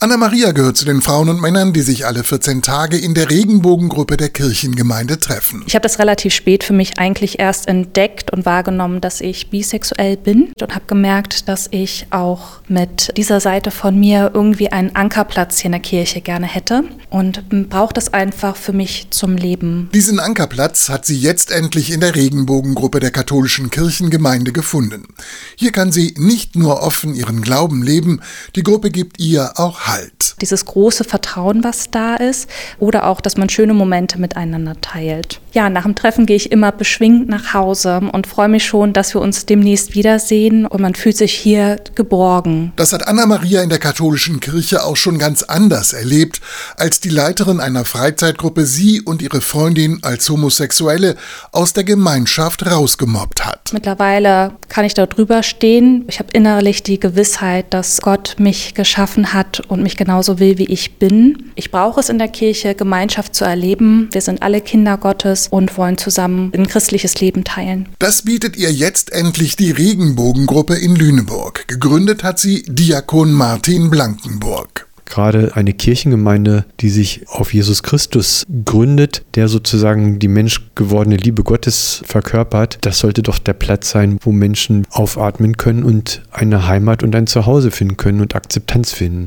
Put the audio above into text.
Anna-Maria gehört zu den Frauen und Männern, die sich alle 14 Tage in der Regenbogengruppe der Kirchengemeinde treffen. Ich habe das relativ spät für mich eigentlich erst entdeckt und wahrgenommen, dass ich bisexuell bin und habe gemerkt, dass ich auch mit dieser Seite von mir irgendwie einen Ankerplatz hier in der Kirche gerne hätte und braucht es einfach für mich zum Leben. Diesen Ankerplatz hat sie jetzt endlich in der Regenbogengruppe der katholischen Kirchengemeinde gefunden. Hier kann sie nicht nur offen ihren Glauben leben, die Gruppe gibt ihr auch Halt. Dieses große Vertrauen, was da ist, oder auch, dass man schöne Momente miteinander teilt. Ja, nach dem Treffen gehe ich immer beschwingt nach Hause und freue mich schon, dass wir uns demnächst wiedersehen und man fühlt sich hier geborgen. Das hat Anna-Maria in der katholischen Kirche auch schon ganz anders erlebt, als die Leiterin einer Freizeitgruppe sie und ihre Freundin als Homosexuelle aus der Gemeinschaft rausgemobbt hat. Mittlerweile kann ich da drüber stehen. Ich habe innerlich die Gewissheit, dass Gott mich geschaffen hat und mich genauso will, wie ich bin. Ich brauche es in der Kirche, Gemeinschaft zu erleben. Wir sind alle Kinder Gottes und wollen zusammen ein christliches Leben teilen. Das bietet ihr jetzt endlich die Regenbogengruppe in Lüneburg. Gegründet hat sie Diakon Martin Blankenburg gerade eine Kirchengemeinde, die sich auf Jesus Christus gründet, der sozusagen die menschgewordene Liebe Gottes verkörpert, das sollte doch der Platz sein, wo Menschen aufatmen können und eine Heimat und ein Zuhause finden können und Akzeptanz finden.